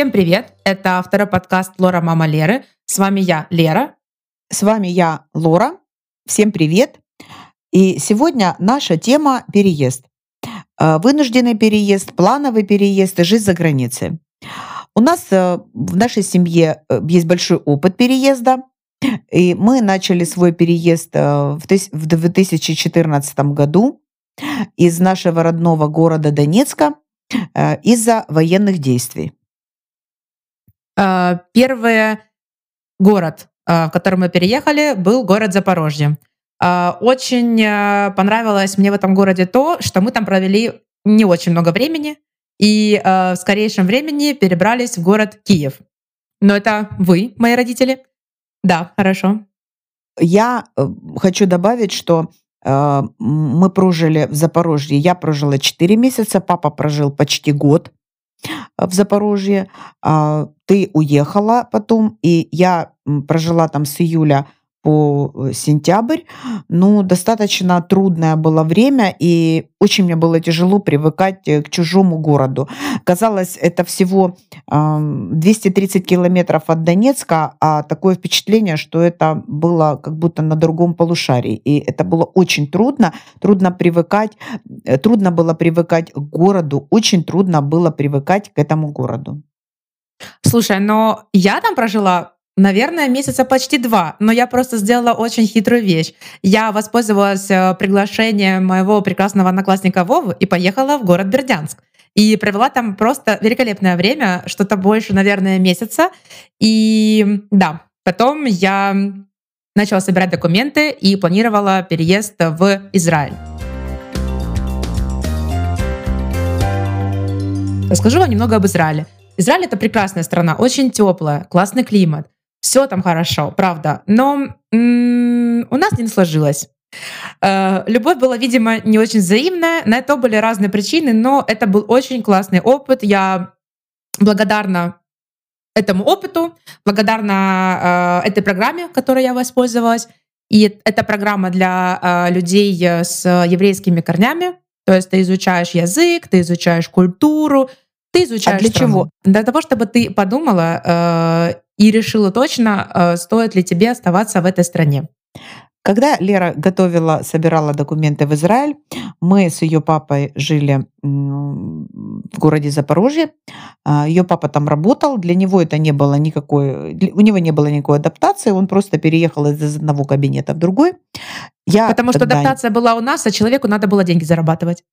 Всем привет! Это второй подкаст «Лора, мама Леры». С вами я, Лера. С вами я, Лора. Всем привет! И сегодня наша тема – переезд. Э, вынужденный переезд, плановый переезд и жизнь за границей. У нас э, в нашей семье э, есть большой опыт переезда. И мы начали свой переезд в 2014 году из нашего родного города Донецка из-за военных действий. Первый город, в который мы переехали, был город Запорожье. Очень понравилось мне в этом городе то, что мы там провели не очень много времени и в скорейшем времени перебрались в город Киев. Но это вы, мои родители. Да, хорошо. Я э, хочу добавить, что э, мы прожили в Запорожье. Я прожила 4 месяца, папа прожил почти год э, в Запорожье. А, ты уехала потом, и я прожила там с июля по э, сентябрь. Ну, достаточно трудное было время, и очень мне было тяжело привыкать э, к чужому городу. Казалось, это всего 230 километров от Донецка, а такое впечатление, что это было как будто на другом полушарии. И это было очень трудно. Трудно привыкать, э, трудно было привыкать к городу, очень трудно было привыкать к этому городу. Слушай, но я там прожила Наверное, месяца почти два, но я просто сделала очень хитрую вещь. Я воспользовалась э, приглашением моего прекрасного одноклассника Вовы и поехала в город Бердянск. И провела там просто великолепное время, что-то больше, наверное, месяца. И да, потом я начала собирать документы и планировала переезд в Израиль. Расскажу вам немного об Израиле. Израиль — это прекрасная страна, очень теплая, классный климат. Все там хорошо, правда. Но м- у нас не сложилось. Э, любовь была, видимо, не очень взаимная. На это были разные причины, но это был очень классный опыт. Я благодарна этому опыту, благодарна э, этой программе, которой я воспользовалась. И эта программа для э, людей с еврейскими корнями. То есть ты изучаешь язык, ты изучаешь культуру, ты изучаешь. А для страну. чего? Для того, чтобы ты подумала э, и решила точно, э, стоит ли тебе оставаться в этой стране. Когда Лера готовила, собирала документы в Израиль, мы с ее папой жили в городе Запорожье. А, ее папа там работал, для него это не было никакой, у него не было никакой адаптации, он просто переехал из одного кабинета в другой. Я Потому что адаптация была у нас, а человеку надо было деньги зарабатывать.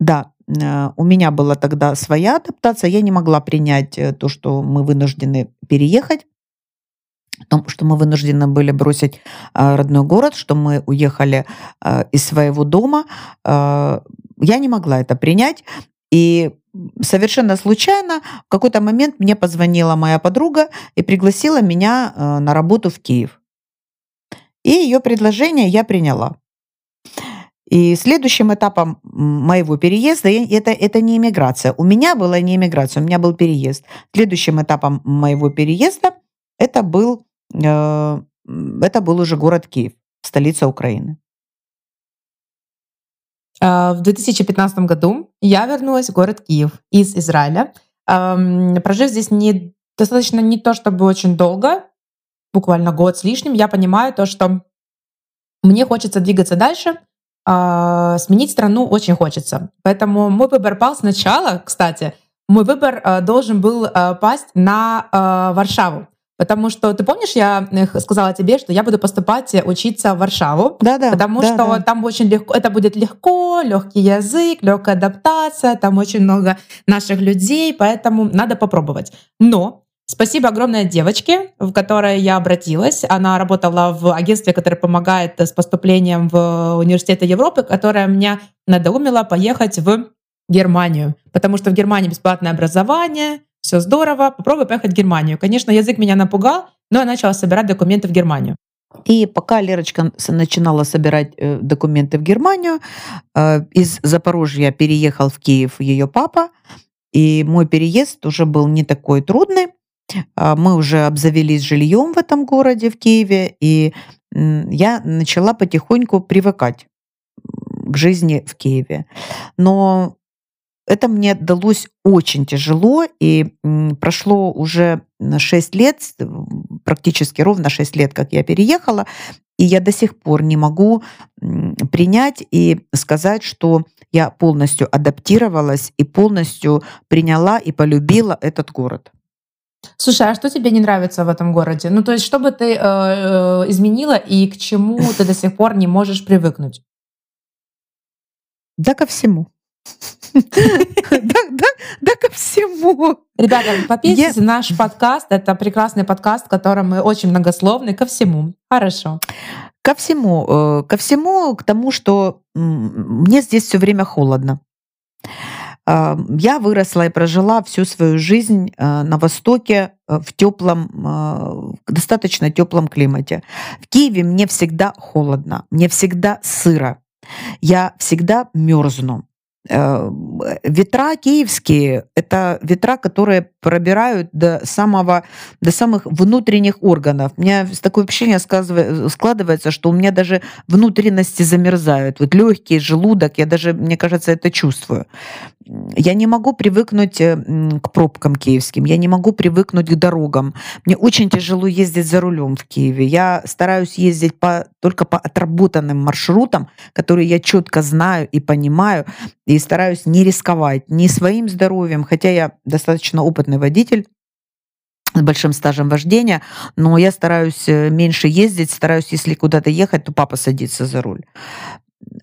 Да, э, у меня была тогда своя адаптация. Я не могла принять э, то, что мы вынуждены переехать, что мы вынуждены были бросить э, родной город, что мы уехали из своего дома. Я не могла это принять. И совершенно случайно в какой-то момент мне позвонила моя подруга и пригласила меня на работу в Киев. И ее предложение я приняла. И следующим этапом моего переезда это, это не иммиграция. У меня была не иммиграция, у меня был переезд. Следующим этапом моего переезда это был, э, это был уже город Киев, столица Украины. А, в 2015 году я вернулась в город Киев из Израиля, прожив здесь не, достаточно не то чтобы очень долго, буквально год с лишним, я понимаю то, что мне хочется двигаться дальше — а, сменить страну очень хочется. Поэтому мой выбор пал сначала, кстати, мой выбор а, должен был а, пасть на Варшаву. Потому что ты помнишь, я сказала тебе, что я буду поступать э, учиться в Варшаву. Да, да. Потому да, что да. там очень легко, это будет легко, легкий язык, легкая адаптация, там очень много наших людей, поэтому надо попробовать. Но Спасибо огромное девочке, в которой я обратилась. Она работала в агентстве, которое помогает с поступлением в университеты Европы, которая меня надоумила поехать в Германию. Потому что в Германии бесплатное образование, все здорово, попробуй поехать в Германию. Конечно, язык меня напугал, но я начала собирать документы в Германию. И пока Лерочка начинала собирать э, документы в Германию, э, из Запорожья переехал в Киев ее папа, и мой переезд уже был не такой трудный. А, мы уже обзавелись жильем в этом городе, в Киеве, и я начала потихоньку привыкать к жизни в Киеве. Но это мне далось очень тяжело, и прошло уже 6 лет, практически ровно 6 лет, как я переехала, и я до сих пор не могу принять и сказать, что я полностью адаптировалась и полностью приняла и полюбила этот город. Слушай, а что тебе не нравится в этом городе? Ну, то есть, что бы ты э, э изменила и к чему ты до сих пор не можешь привыкнуть? Да ко всему. Да, да, да, ко всему. Ребята, подписывайтесь на наш подкаст. Это прекрасный подкаст, в котором мы очень многословны. Ко всему. Хорошо. Ко всему. Э, ко всему, к тому, что мне здесь все время холодно. Э, я выросла и прожила всю свою жизнь э, на Востоке в теплом, достаточно теплом климате. В Киеве мне всегда холодно, мне всегда сыро. Я всегда мерзну. Э, ветра киевские – это ветра, которые пробирают до, самого, до самых внутренних органов. У меня такое впечатление складывается, что у меня даже внутренности замерзают. Вот легкий желудок, я даже, мне кажется, это чувствую. Я не могу привыкнуть э, к пробкам киевским, я не могу привыкнуть к дорогам. Мне очень тяжело ездить за рулем в Киеве. Я стараюсь ездить по, только по отработанным маршрутам, которые я четко знаю и понимаю, и стараюсь не рисковать ни своим здоровьем, хотя я достаточно опытный водитель, с большим стажем вождения, но я стараюсь э, меньше ездить, стараюсь, если куда-то ехать, то папа садится за руль.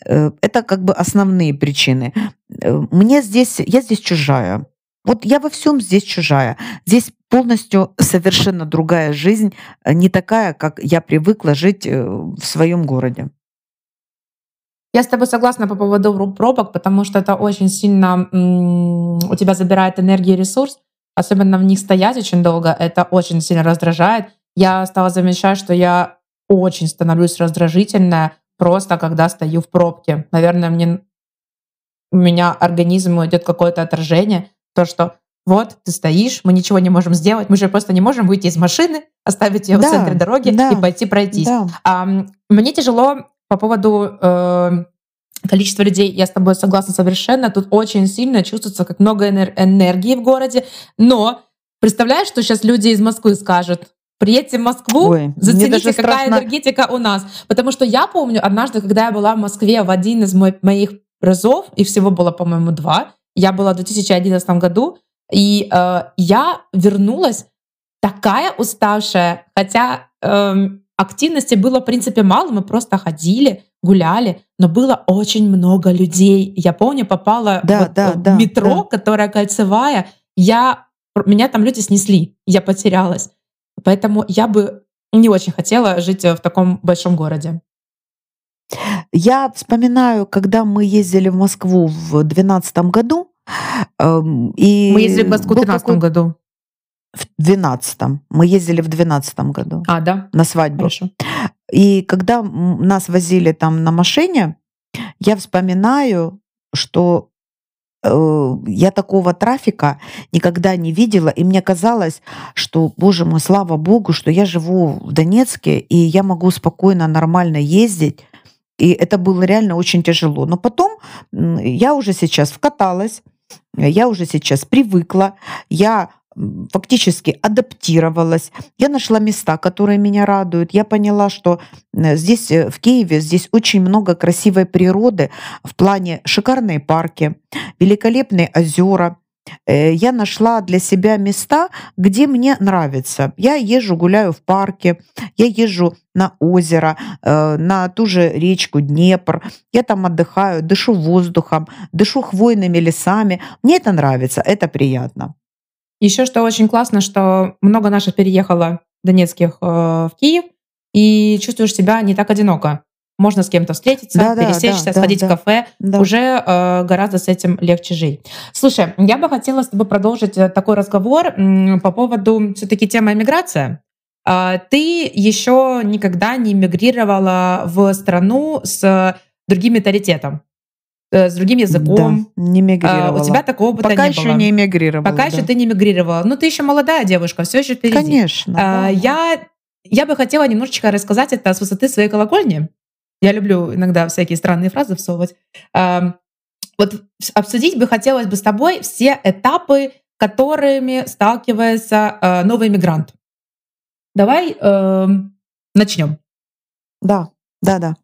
Э, это как бы основные причины. Э, мне здесь, я здесь чужая. Вот я во всем здесь чужая. Здесь полностью совершенно другая жизнь, э, не такая, как я привыкла жить в своем городе. Я с тобой согласна по поводу пробок, потому что это очень сильно у тебя забирает энергию и ресурс, особенно в них стоять очень долго, это очень сильно раздражает. Я стала замечать, что я очень становлюсь раздражительная, просто когда стою в пробке. Наверное, мне у меня организму идет какое-то отражение, то, что вот ты стоишь, мы ничего не можем сделать, мы же просто не можем выйти из машины, оставить ее да, в центре дороги да, и пойти пройтись. Да. А, мне тяжело по поводу э, количества людей, я с тобой согласна совершенно, тут очень сильно чувствуется, как много энергии в городе, но представляешь, что сейчас люди из Москвы скажут, Приедьте в Москву, Ой, зацените, какая энергетика у нас. Потому что я помню, однажды, когда я была в Москве в один из моих разов, и всего было, по-моему, два, я была в 2011 году, и э, я вернулась такая уставшая, хотя э, активности было, в принципе, мало, мы просто ходили, гуляли, но было очень много людей. Я помню, попала да, вот да, в да, метро, да. которая кольцевая, я, меня там люди снесли, я потерялась. Поэтому я бы не очень хотела жить э, в таком большом городе. Я вспоминаю, когда мы ездили в Москву в 2012 году. Эм, и мы ездили в Москву в 2013 году. В 12 Мы ездили в 12 году. А, да? На свадьбу. Хорошо. И когда нас возили там на машине, я вспоминаю, что я такого трафика никогда не видела, и мне казалось, что, боже мой, слава богу, что я живу в Донецке, и я могу спокойно, нормально ездить. И это было реально очень тяжело. Но потом я уже сейчас вкаталась, я уже сейчас привыкла, я фактически адаптировалась. Я нашла места, которые меня радуют. Я поняла, что э, здесь, э, в Киеве, здесь очень много красивой природы в плане шикарные парки, великолепные озера. Э, я нашла для себя места, где мне нравится. Я езжу, гуляю в парке, я езжу на озеро, на ту же речку Днепр. Я там отдыхаю, дышу воздухом, дышу хвойными лесами. Мне это нравится, это приятно. Еще что очень классно, что много наших переехало донецких э, в Киев, и чувствуешь себя не так одиноко. Можно с кем-то встретиться, да, пересечься, да, сходить да, в кафе. Да. Уже э, гораздо с этим легче жить. Слушай, я бы хотела с тобой продолжить э, такой разговор по поводу все-таки темы эмиграции. Э, ты еще никогда не эмигрировала в страну с другим менталитетом. Э, с другим языком. Да, не мигрировала. А, у тебя такого опыта Пока не еще не эмигрировала. Пока да. еще ты не мигрировала. Ну, ты еще молодая девушка, все еще впереди. Конечно. А, да. я, я бы хотела немножечко рассказать это с высоты своей колокольни. Я люблю иногда всякие странные фразы всовывать. А, вот обсудить бы хотелось бы с тобой все этапы, которыми сталкивается э, новый мигрант. Давай э, начнем. Да, да,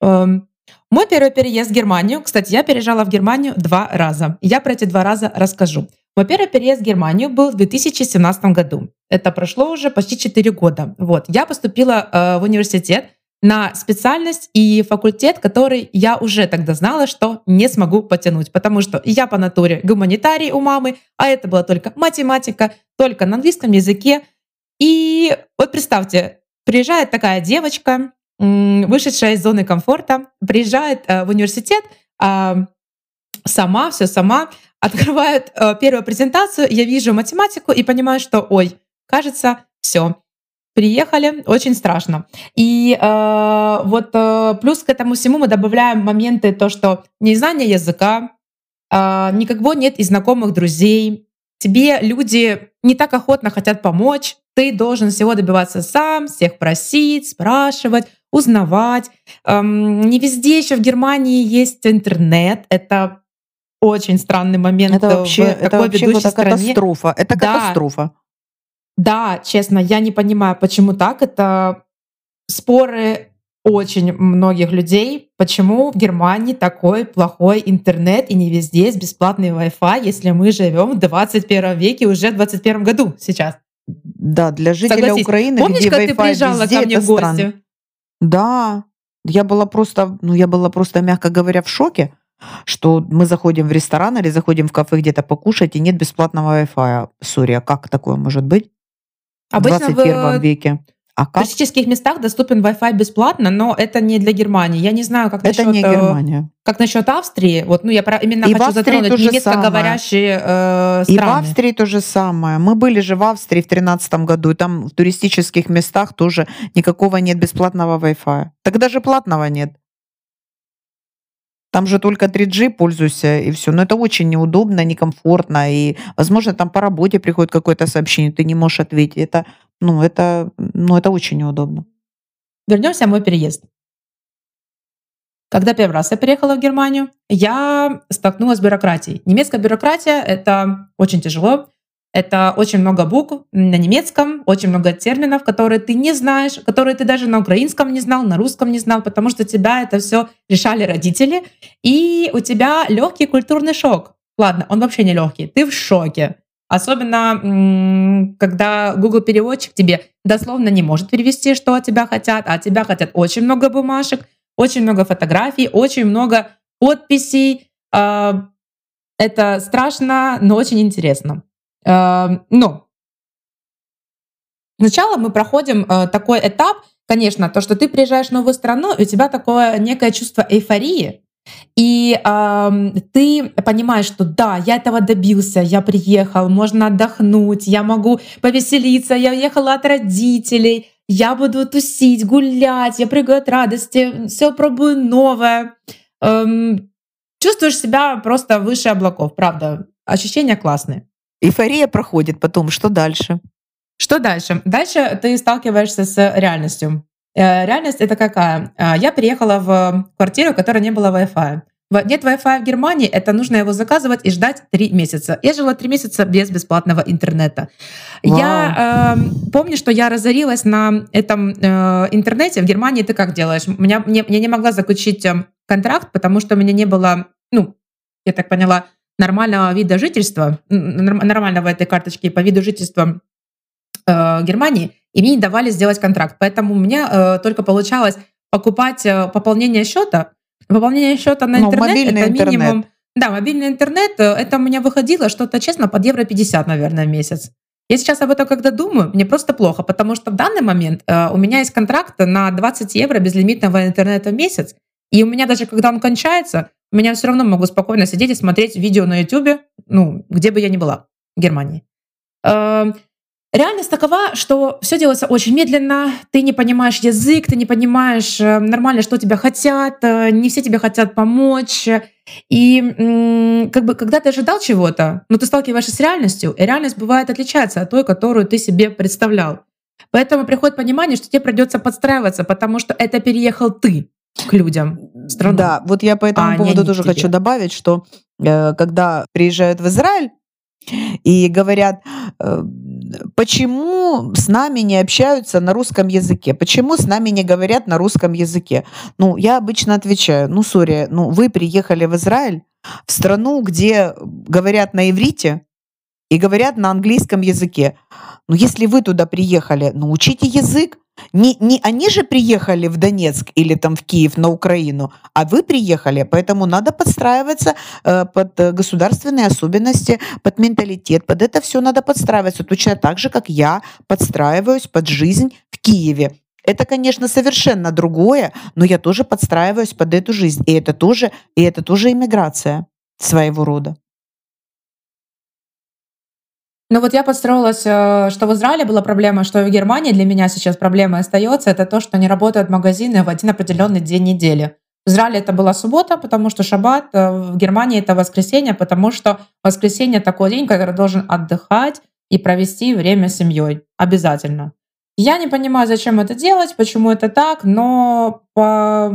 да. Мой первый переезд в Германию, кстати, я переезжала в Германию два раза. Я про эти два раза расскажу. Мой первый переезд в Германию был в 2017 году. Это прошло уже почти 4 года. Вот. Я поступила э, в университет на специальность и факультет, который я уже тогда знала, что не смогу потянуть, потому что я по натуре гуманитарий у мамы, а это была только математика, только на английском языке. И вот представьте, приезжает такая девочка, вышедшая из зоны комфорта, приезжает э, в университет, а, сама, все сама, открывает э, первую презентацию, я вижу математику и понимаю, что, ой, кажется, все, приехали, очень страшно. И э, вот э, плюс к этому всему мы добавляем моменты, то, что незнание языка, э, никого нет из знакомых друзей, тебе люди не так охотно хотят помочь, ты должен всего добиваться сам, всех просить, спрашивать, узнавать. Эм, не везде еще в Германии есть интернет. Это очень странный момент. Это вообще, это вообще катастрофа. Это да. катастрофа. Да, честно, я не понимаю, почему так. Это споры очень многих людей, почему в Германии такой плохой интернет и не везде есть бесплатный Wi-Fi, если мы живем в 21 веке, уже в 21 году сейчас. Да, для жителей Согласись. Украины, Помнишь, где как ты приезжала везде, ко мне в гости? странно. Да, я была просто, ну я была просто, мягко говоря, в шоке, что мы заходим в ресторан или заходим в кафе где-то покушать, и нет бесплатного Wi-Fi. Сори, а как такое может быть? Обычно в 21 в веке. А в как? туристических местах доступен Wi-Fi бесплатно, но это не для Германии. Я не знаю, как Это насчет, не э, Германия. как насчет Австрии. Вот, ну я про, именно И в хочу затронуть немецкоговорящие э, И в страны. Австрии то же самое. Мы были же в Австрии в 2013 году, и там в туристических местах тоже никакого нет бесплатного Wi-Fi. Тогда же платного нет. Там же только 3G пользуйся, и все. Но это очень неудобно, некомфортно. И, возможно, там по работе приходит какое-то сообщение, ты не можешь ответить. Это, ну, это, ну, это очень неудобно. Вернемся в мой переезд. Когда первый раз я переехала в Германию, я столкнулась с бюрократией. Немецкая бюрократия — это очень тяжело. Это очень много букв на немецком, очень много терминов, которые ты не знаешь, которые ты даже на украинском не знал, на русском не знал, потому что тебя это все решали родители, и у тебя легкий культурный шок. Ладно, он вообще не легкий, ты в шоке. Особенно, когда Google переводчик тебе дословно не может перевести, что от тебя хотят, а от тебя хотят очень много бумажек, очень много фотографий, очень много подписей. А, Это страшно, но очень интересно. Э, Но сначала мы проходим э, такой этап, конечно, то, что ты приезжаешь в новую страну, и у тебя такое некое чувство эйфории, и эм, ты понимаешь, что да, я этого добился, я приехал, можно отдохнуть, я могу повеселиться, я уехала от родителей, я буду тусить, гулять, я прыгаю от радости, все пробую новое. Эм, чувствуешь себя просто выше облаков, правда. Ощущения классные. Эйфория проходит потом. Что дальше? Что дальше? Дальше ты сталкиваешься с реальностью. Э, Реальность это какая? Э, Я приехала в квартиру, в которой не было Wi-Fi. Нет Wi-Fi в Германии, это нужно его заказывать и ждать три месяца. Я жила три месяца без бесплатного интернета. Я э, помню, что я разорилась на этом э, интернете. В Германии ты как делаешь? У Меня, мне, я не могла заключить э, контракт, потому что у меня не было, ну, я так поняла, нормального вида жительства, нормального этой карточки по виду жительства э, Германии, и мне не давали сделать контракт. Поэтому у меня э, только получалось покупать э, пополнение счета. Пополнение счета на Ну, интернет мобильный это интернет. минимум. Да, мобильный интернет, э, это у меня выходило что-то, честно, под евро 50, наверное, в месяц. Я сейчас об этом когда думаю, мне просто плохо, потому что в данный момент э, у меня есть контракт на 20 евро безлимитного интернета в месяц, и у меня даже когда он кончается, у меня все равно могу спокойно сидеть и смотреть видео на YouTube, ну, где бы я ни была, в Германии. Э, Реальность такова, что все делается очень медленно, ты не понимаешь язык, ты не понимаешь э, нормально, что тебя хотят, э, не все тебе хотят помочь. И как бы, когда ты ожидал чего-то, но ты сталкиваешься с реальностью, и реальность бывает отличается от той, которую ты себе представлял. Поэтому приходит понимание, что тебе придется подстраиваться, потому что это переехал ты. к людям, в страну. Да, вот я по этому а поводу тоже тебе. хочу добавить, что э, когда приезжают в Израиль и говорят, э, почему с нами не общаются на русском языке, почему с нами не говорят на русском языке, ну, я обычно отвечаю, ну, сори, ну, вы приехали в Израиль, в страну, где говорят на иврите и говорят на английском языке. Ну, если вы туда приехали, ну, учите язык. Не, не они же приехали в Донецк или там в Киев на Украину, а вы приехали, поэтому надо подстраиваться э, под э, государственные особенности, под менталитет, под это все надо подстраиваться, точно так же, как я подстраиваюсь под жизнь в Киеве. Это, конечно, совершенно другое, но я тоже подстраиваюсь под эту жизнь, и это тоже, и это тоже иммиграция своего рода. Ну вот я подстроилась, э, что в Израиле была проблема, что в Германии для меня сейчас проблема остается, это то, что не работают магазины в один определенный день недели. В Израиле это была суббота, потому что шаббат, э, в Германии это воскресенье, потому что воскресенье такой день, когда должен отдыхать и провести время с семьей. Обязательно. Я не понимаю, зачем это делать, почему это так, но по...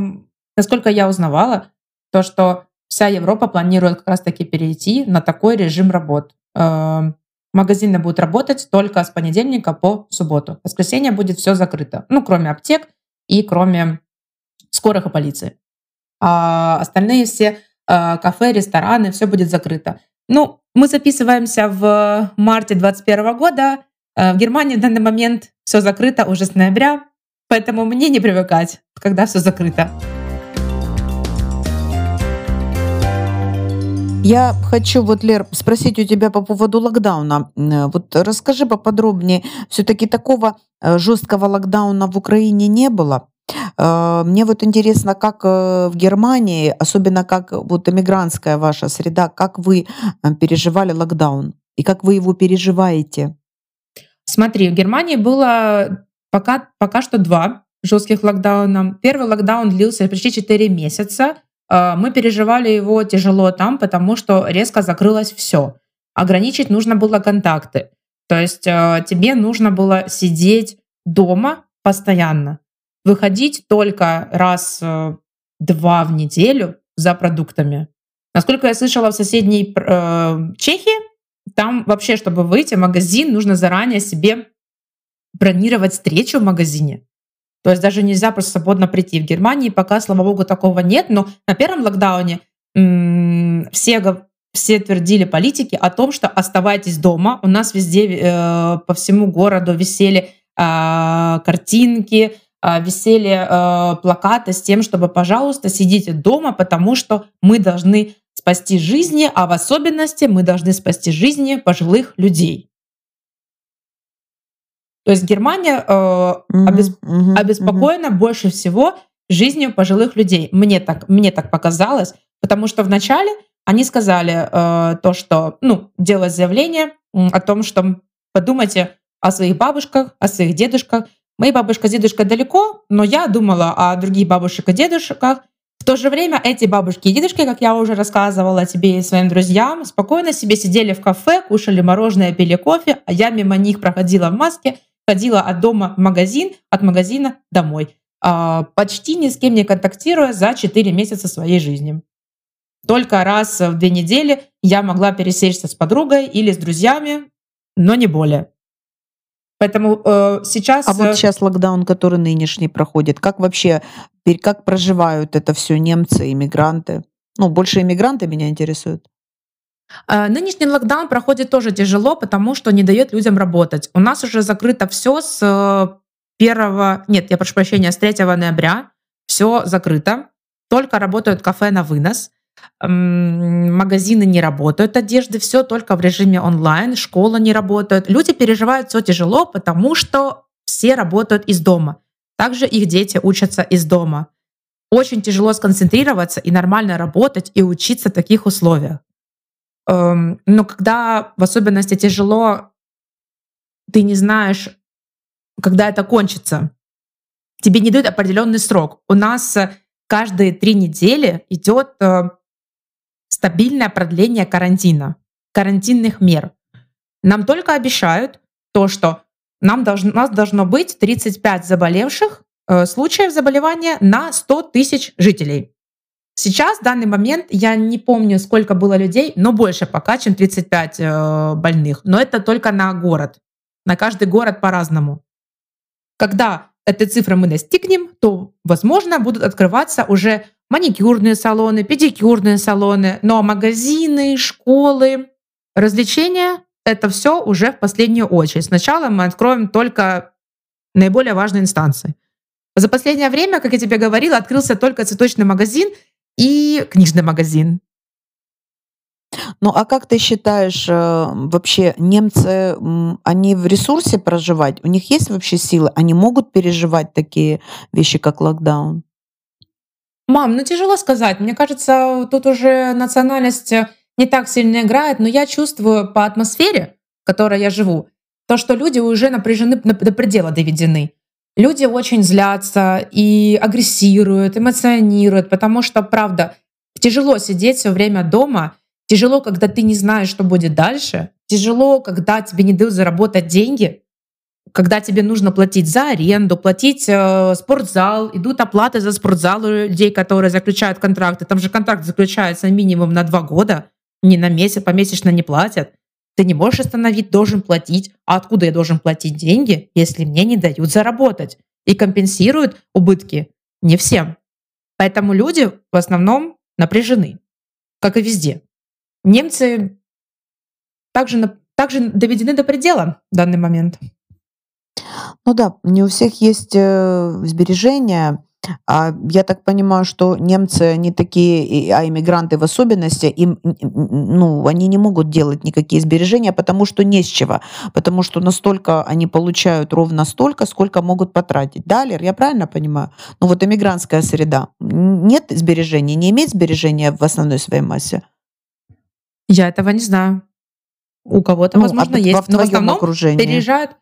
насколько я узнавала, то, что вся Европа планирует как раз-таки перейти на такой режим работ. Магазины будут работать только с понедельника по субботу. В воскресенье будет все закрыто. Ну, кроме аптек и кроме скорых и полиции. А остальные все э, кафе, рестораны, все будет закрыто. Ну, мы записываемся в марте 2021 года. Э, в Германии в данный момент все закрыто уже с ноября, поэтому мне не привыкать, когда все закрыто. Я хочу вот, Лер, спросить у тебя по поводу локдауна. Э, вот расскажи поподробнее. Все-таки такого э, жесткого локдауна в Украине не было. Э, мне вот интересно, как в Германии, особенно как вот эмигрантская ваша среда, как вы переживали локдаун и как вы его переживаете? Смотри, в Германии было пока, пока что два жестких локдауна. Первый локдаун длился почти 4 месяца. А, мы переживали его тяжело там, потому что резко закрылось все. Ограничить нужно было контакты. То есть а, тебе нужно было сидеть дома постоянно, выходить только раз-два в неделю за продуктами. Насколько я слышала, в соседней э, Чехии, там вообще, чтобы выйти в магазин, нужно заранее себе бронировать встречу в магазине. То есть даже нельзя просто свободно прийти. В Германии пока, слава богу, такого нет, но на первом локдауне все, все твердили политики о том, что оставайтесь дома. У нас везде э, по всему городу висели э, картинки, э, висели э, плакаты с тем, чтобы, пожалуйста, сидите дома, потому что мы должны спасти жизни, а в особенности мы должны спасти жизни пожилых людей. То есть Германия э, обесп... mm-hmm, обеспокоена mm-hmm. больше всего жизнью пожилых людей. Мне так, мне так показалось, потому что вначале они сказали э, то, что, ну, делать заявление о том, что подумайте о своих бабушках, о своих дедушках. Мои бабушка с дедушкой далеко, но я думала о других бабушках и дедушках. В то же время эти бабушки и дедушки, как я уже рассказывала тебе и своим друзьям, спокойно себе сидели в кафе, кушали мороженое, пили кофе, а я мимо них проходила в маске ходила от дома в магазин, от магазина домой, а, почти ни с кем не контактируя за 4 месяца своей жизни. Только раз в две недели я могла пересечься с подругой или с друзьями, но не более. Поэтому э, сейчас... А вот сейчас э, локдаун, который нынешний проходит, как вообще, как проживают это все немцы, иммигранты? Ну, больше иммигранты меня интересуют. Э, нынешний локдаун проходит тоже тяжело, потому что не дает людям работать. У нас уже закрыто все с 1, э, нет, я прошу прощения, с 3 ноября. Все закрыто. Только работают кафе на вынос. Магазины не работают, одежды, все только в режиме онлайн, школа не работает. Люди переживают все тяжело, потому что все работают из дома. Также их дети учатся из дома. Очень тяжело сконцентрироваться и нормально работать и учиться в таких условиях. Эм, но когда в особенности тяжело, ты не знаешь, когда это кончится. Тебе не дают определенный срок. У нас э, каждые три недели идет э, стабильное продление карантина, карантинных мер. Нам только обещают то, что нам должно, нас должно быть 35 заболевших э, случаев заболевания на 100 тысяч жителей. Сейчас, в данный момент, я не помню, сколько было людей, но больше пока, чем 35 э, больных. Но это только на город. На каждый город по-разному. Когда этой цифры мы достигнем, то, возможно, будут открываться уже маникюрные салоны, педикюрные салоны, но магазины, школы, развлечения — это все уже в последнюю очередь. Сначала мы откроем только наиболее важные инстанции. За последнее время, как я тебе говорила, открылся только цветочный магазин и книжный магазин. Ну а как ты считаешь, э, вообще немцы, они в ресурсе проживать? У них есть вообще силы? Они могут переживать такие вещи, как локдаун? Мам, ну тяжело сказать. Мне кажется, тут уже национальность э, не так сильно играет, но я чувствую по атмосфере, в которой я живу, то, что люди уже напряжены до предела доведены. Люди очень злятся и агрессируют, эмоционируют, потому что, правда, тяжело сидеть все время дома, тяжело, когда ты не знаешь, что будет дальше, тяжело, когда тебе не дают заработать деньги, когда тебе нужно платить за аренду, платить э, спортзал, идут оплаты за спортзал у людей, которые заключают контракты. Там же контракт заключается минимум на два года, не на месяц, помесячно не платят. Ты не можешь остановить, должен платить. А откуда я должен платить деньги, если мне не дают заработать? И компенсируют убытки не всем. Поэтому люди в основном напряжены, как и везде. Немцы также, также доведены до предела в данный момент. Ну да, не у всех есть э, сбережения. А я так понимаю, что немцы, они такие, а иммигранты в особенности, им, ну, они не могут делать никакие сбережения, потому что не с чего. Потому что настолько они получают ровно столько, сколько могут потратить. Да, Лер, я правильно понимаю? Ну вот иммигрантская среда. Нет сбережений, не имеет сбережения в основной своей массе? Я этого не знаю. У кого-то, ну, возможно, а есть. Но в основном окружении. переезжают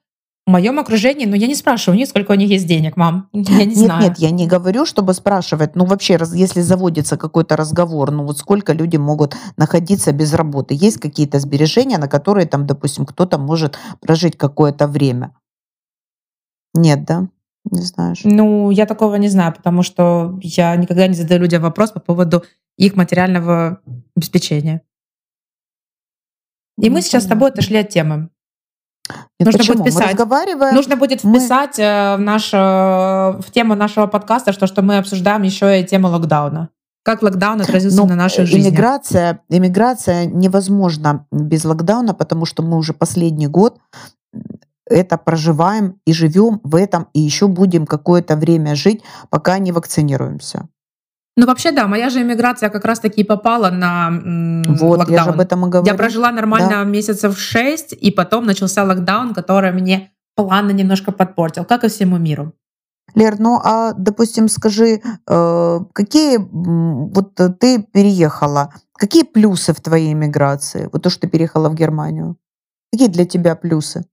в моем окружении, но я не спрашиваю у них, сколько у них есть денег, мам. Я не нет, знаю. Нет, я не говорю, чтобы спрашивать. Ну, вообще, если заводится какой-то разговор, ну вот сколько люди могут находиться без работы? Есть какие-то сбережения, на которые там, допустим, кто-то может прожить какое-то время? Нет, да? Не знаешь? Ну, я такого не знаю, потому что я никогда не задаю людям вопрос по поводу их материального обеспечения. И ну, мы сейчас с тобой отошли от темы. Нет, нужно почему? будет писать. Мы нужно будет вписать мы... Э, в, наш, э, в тему нашего подкаста, что, что мы обсуждаем еще и тему локдауна. Как локдаун отразился Но ну, на нашей жизни? Иммиграция, иммиграция невозможна без локдауна, потому что мы уже последний год это проживаем и живем в этом, и еще будем какое-то время жить, пока не вакцинируемся. Ну, вообще, да, моя же иммиграция как раз-таки попала на вот, локдаун. Я же об этом и говорю. Я прожила нормально да. месяцев шесть, и потом начался локдаун, который мне планы немножко подпортил, как и всему миру. Лер, ну а, допустим, скажи, э, какие, вот ты переехала, какие плюсы в твоей иммиграции, вот то, что ты переехала в Германию? Какие для тебя плюсы?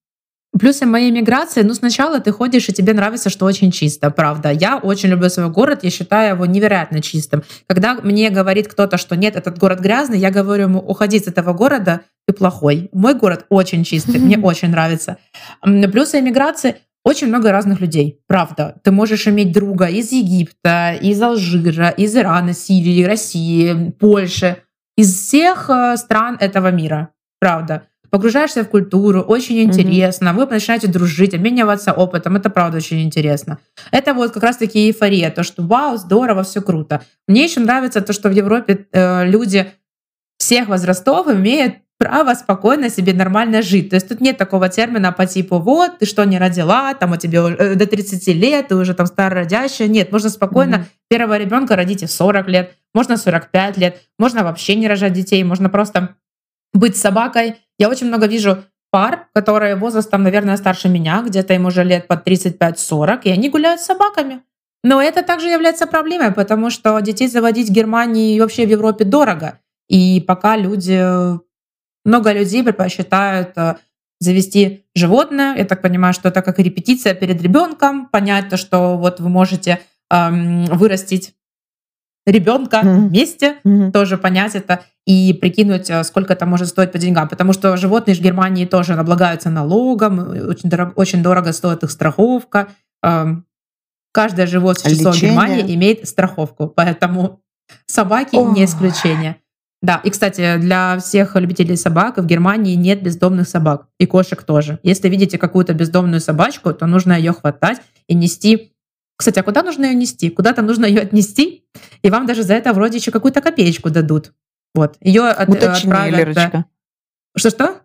Плюсы моей миграции, ну сначала ты ходишь, и тебе нравится, что очень чисто, правда. Я очень люблю свой город, я считаю его невероятно чистым. Когда мне говорит кто-то, что нет, этот город грязный, я говорю ему, уходи с этого города, ты плохой. Мой город очень чистый, мне очень нравится. Плюсы иммиграции очень много разных людей, правда. Ты можешь иметь друга из Египта, из Алжира, из Ирана, Сирии, России, Польши, из всех э, стран этого мира, правда погружаешься в культуру, очень интересно, mm-hmm. вы начинаете дружить, обмениваться опытом, это правда очень интересно. Это вот как раз-таки эйфория, то, что вау, здорово, все круто. Мне еще нравится то, что в Европе э, люди всех возрастов имеют право спокойно себе нормально жить. То есть тут нет такого термина по типу «вот, ты что, не родила, там у тебя э, до 30 лет, ты уже там старородящая». Нет, можно спокойно mm-hmm. первого ребенка родить в 40 лет, можно 45 лет, можно вообще не рожать детей, можно просто быть собакой. Я очень много вижу пар, которые возрастом, наверное, старше меня, где-то им уже лет под 35-40, и они гуляют с собаками. Но это также является проблемой, потому что детей заводить в Германии и вообще в Европе дорого. И пока люди, много людей предпочитают э, завести животное. Я так понимаю, что это как репетиция перед ребенком, понять то, что вот вы можете эм, вырастить ребенка mm-hmm. вместе, mm-hmm. тоже понять это и прикинуть, э, сколько это может стоить по деньгам. Потому что животные в Германии тоже облагаются налогом, очень дорого, очень дорого стоит их страховка. Эм, Каждое живое существо в. Германии имеет страховку, поэтому собаки не Ой. исключение. Да, и, кстати, для всех любителей собак в Германии нет бездомных собак. И кошек тоже. Если видите какую-то бездомную собачку, то нужно ее хватать и нести. Кстати, а куда нужно ее нести? Куда-то нужно ее отнести, и вам даже за это вроде еще какую-то копеечку дадут. Вот. Ее от- Уточни, отправят... да. Лерочка. Что-что?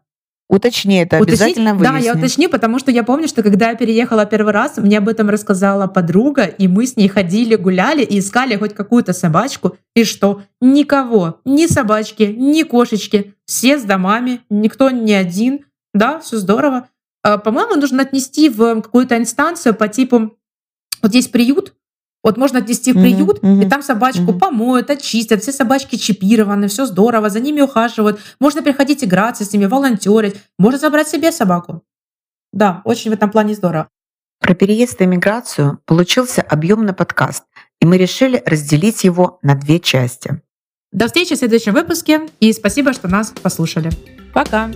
Уточни это, Уточнить? обязательно Да, выясни. я уточню, потому что я помню, что когда я переехала первый раз, мне об этом рассказала подруга, и мы с ней ходили, гуляли и искали хоть какую-то собачку. И что? Никого. Ни собачки, ни кошечки. Все с домами, никто не один. Да, все здорово. А, По-моему, нужно отнести в какую-то инстанцию по типу... Вот есть приют, вот можно отнести в приют, и мгм, там собачку мгм. помоют, очистят, все собачки чипированы, все здорово, за ними ухаживают. Можно приходить играться с ними, волонтерить, можно забрать себе собаку. Да, очень в этом плане здорово. Про переезд и миграцию получился объемный подкаст, и мы решили разделить его на две части. До встречи в следующем выпуске и спасибо, что нас послушали. Пока!